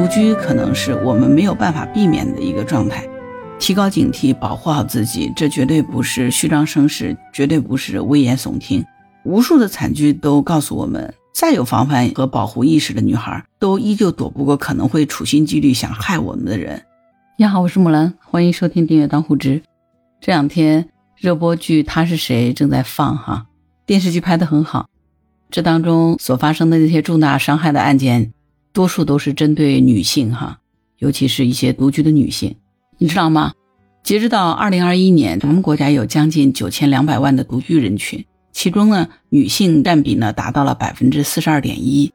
独居可能是我们没有办法避免的一个状态。提高警惕，保护好自己，这绝对不是虚张声势，绝对不是危言耸听。无数的惨剧都告诉我们，再有防范和保护意识的女孩，都依旧躲不过可能会处心积虑想害我们的人。你好，我是木兰，欢迎收听订阅当护知。这两天热播剧《他是谁》正在放哈，电视剧拍得很好。这当中所发生的那些重大伤害的案件，多数都是针对女性哈，尤其是一些独居的女性。你知道吗？截止到二零二一年，咱们国家有将近九千两百万的独居人群，其中呢，女性占比呢达到了百分之四十二点一，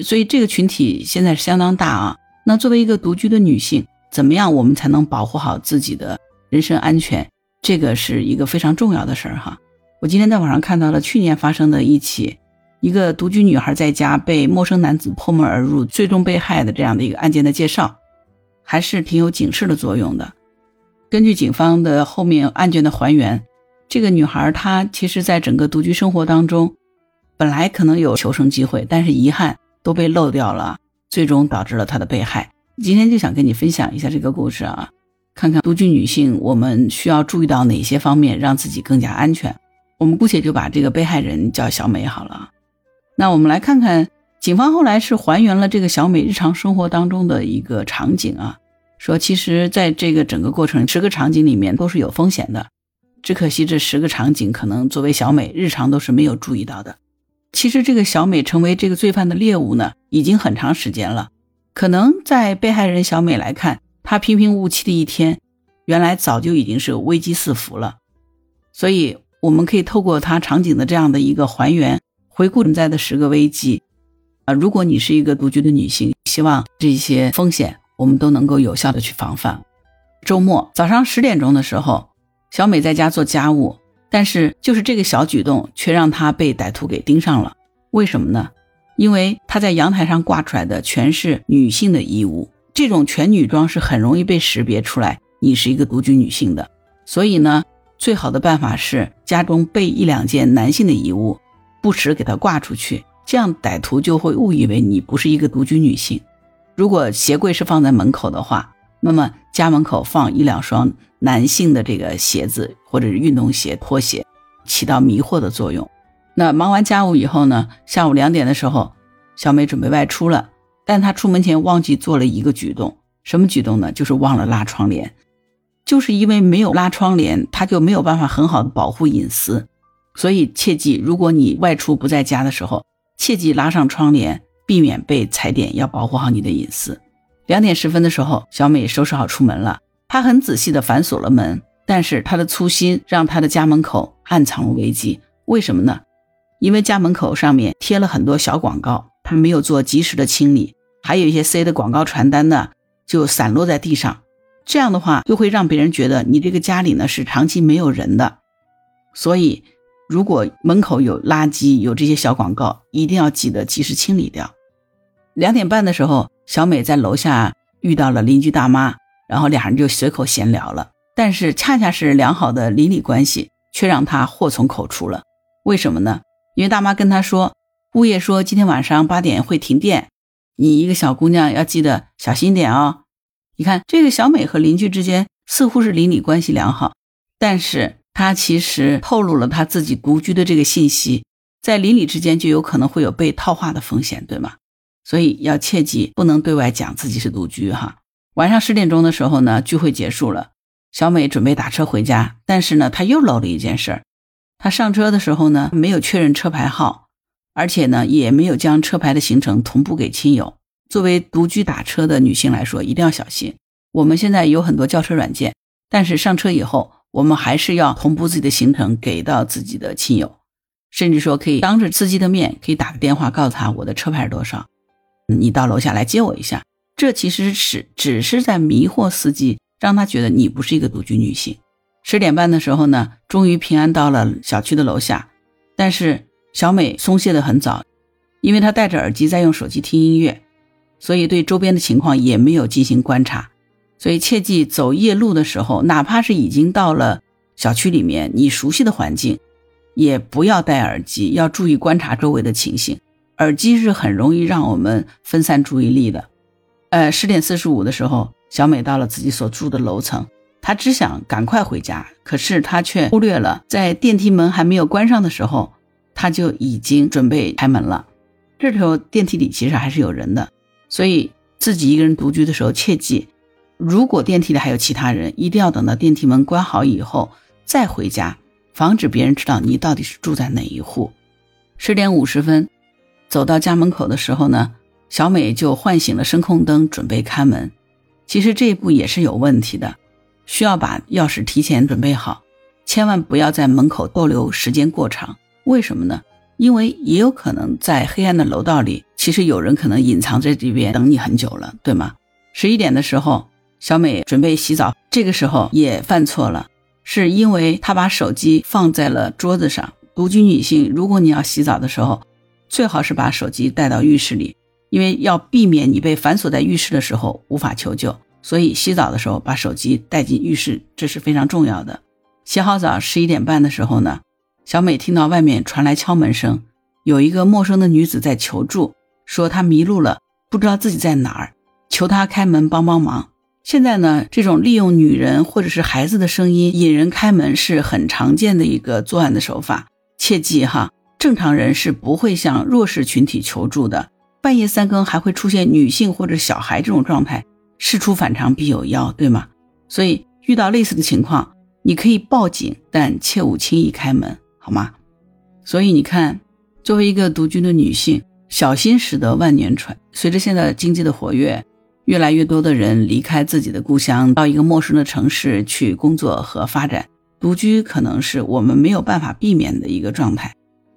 所以这个群体现在是相当大啊。那作为一个独居的女性，怎么样我们才能保护好自己的人身安全？这个是一个非常重要的事儿哈。我今天在网上看到了去年发生的一起，一个独居女孩在家被陌生男子破门而入，最终被害的这样的一个案件的介绍。还是挺有警示的作用的。根据警方的后面案件的还原，这个女孩她其实在整个独居生活当中，本来可能有求生机会，但是遗憾都被漏掉了，最终导致了她的被害。今天就想跟你分享一下这个故事啊，看看独居女性我们需要注意到哪些方面，让自己更加安全。我们姑且就把这个被害人叫小美好了。那我们来看看。警方后来是还原了这个小美日常生活当中的一个场景啊，说其实在这个整个过程十个场景里面都是有风险的，只可惜这十个场景可能作为小美日常都是没有注意到的。其实这个小美成为这个罪犯的猎物呢，已经很长时间了。可能在被害人小美来看，她平平无奇的一天，原来早就已经是危机四伏了。所以我们可以透过她场景的这样的一个还原，回顾存在的十个危机。啊，如果你是一个独居的女性，希望这些风险我们都能够有效的去防范。周末早上十点钟的时候，小美在家做家务，但是就是这个小举动却让她被歹徒给盯上了。为什么呢？因为她在阳台上挂出来的全是女性的衣物，这种全女装是很容易被识别出来你是一个独居女性的。所以呢，最好的办法是家中备一两件男性的衣物，不时给它挂出去。这样歹徒就会误以为你不是一个独居女性。如果鞋柜是放在门口的话，那么家门口放一两双男性的这个鞋子或者是运动鞋、拖鞋，起到迷惑的作用。那忙完家务以后呢，下午两点的时候，小美准备外出了，但她出门前忘记做了一个举动，什么举动呢？就是忘了拉窗帘。就是因为没有拉窗帘，她就没有办法很好的保护隐私。所以切记，如果你外出不在家的时候，切记拉上窗帘，避免被踩点，要保护好你的隐私。两点十分的时候，小美收拾好出门了。她很仔细地反锁了门，但是她的粗心让她的家门口暗藏了危机。为什么呢？因为家门口上面贴了很多小广告，她没有做及时的清理，还有一些塞的广告传单呢，就散落在地上。这样的话，又会让别人觉得你这个家里呢是长期没有人的，所以。如果门口有垃圾，有这些小广告，一定要记得及时清理掉。两点半的时候，小美在楼下遇到了邻居大妈，然后俩人就随口闲聊了。但是恰恰是良好的邻里关系，却让她祸从口出了。为什么呢？因为大妈跟她说，物业说今天晚上八点会停电，你一个小姑娘要记得小心点哦。你看，这个小美和邻居之间似乎是邻里关系良好，但是。他其实透露了他自己独居的这个信息，在邻里之间就有可能会有被套话的风险，对吗？所以要切记不能对外讲自己是独居哈。晚上十点钟的时候呢，聚会结束了，小美准备打车回家，但是呢，她又漏了一件事儿，她上车的时候呢，没有确认车牌号，而且呢，也没有将车牌的行程同步给亲友。作为独居打车的女性来说，一定要小心。我们现在有很多叫车软件，但是上车以后。我们还是要同步自己的行程给到自己的亲友，甚至说可以当着司机的面，可以打个电话告诉他我的车牌是多少，你到楼下来接我一下。这其实是只是在迷惑司机，让他觉得你不是一个独居女性。十点半的时候呢，终于平安到了小区的楼下，但是小美松懈的很早，因为她戴着耳机在用手机听音乐，所以对周边的情况也没有进行观察。所以切记，走夜路的时候，哪怕是已经到了小区里面，你熟悉的环境，也不要戴耳机，要注意观察周围的情形。耳机是很容易让我们分散注意力的。呃，十点四十五的时候，小美到了自己所住的楼层，她只想赶快回家，可是她却忽略了，在电梯门还没有关上的时候，她就已经准备开门了。这时候电梯里其实还是有人的，所以自己一个人独居的时候，切记，如果电梯里还有其他人，一定要等到电梯门关好以后再回家，防止别人知道你到底是住在哪一户。十点五十分，走到家门口的时候呢，小美就唤醒了声控灯，准备开门。其实这一步也是有问题的，需要把钥匙提前准备好，千万不要在门口逗留时间过长。为什么呢？因为也有可能在黑暗的楼道里，其实有人可能隐藏在这边等你很久了，对吗？十一点的时候，小美准备洗澡，这个时候也犯错了，是因为她把手机放在了桌子上。独居女性，如果你要洗澡的时候，最好是把手机带到浴室里，因为要避免你被反锁在浴室的时候无法求救。所以洗澡的时候把手机带进浴室，这是非常重要的。洗好澡，十一点半的时候呢。小美听到外面传来敲门声，有一个陌生的女子在求助，说她迷路了，不知道自己在哪儿，求她开门帮帮忙。现在呢，这种利用女人或者是孩子的声音引人开门是很常见的一个作案的手法。切记哈，正常人是不会向弱势群体求助的。半夜三更还会出现女性或者小孩这种状态，事出反常必有妖，对吗？所以遇到类似的情况，你可以报警，但切勿轻易开门。好吗？所以你看，作为一个独居的女性，小心驶得万年船。随着现在经济的活跃，越来越多的人离开自己的故乡，到一个陌生的城市去工作和发展。独居可能是我们没有办法避免的一个状态。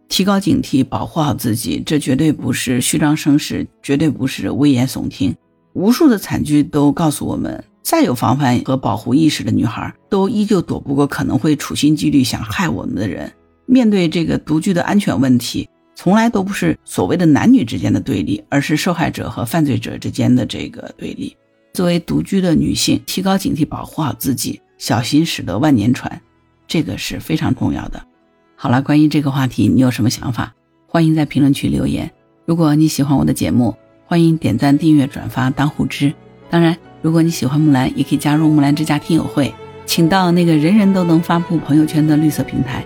提高警惕，保护好自己，这绝对不是虚张声势，绝对不是危言耸听。无数的惨剧都告诉我们。再有防范和保护意识的女孩，都依旧躲不过可能会处心积虑想害我们的人。面对这个独居的安全问题，从来都不是所谓的男女之间的对立，而是受害者和犯罪者之间的这个对立。作为独居的女性，提高警惕，保护好自己，小心驶得万年船，这个是非常重要的。好了，关于这个话题，你有什么想法？欢迎在评论区留言。如果你喜欢我的节目，欢迎点赞、订阅、转发、当护知。当然，如果你喜欢木兰，也可以加入木兰之家听友会，请到那个人人都能发布朋友圈的绿色平台。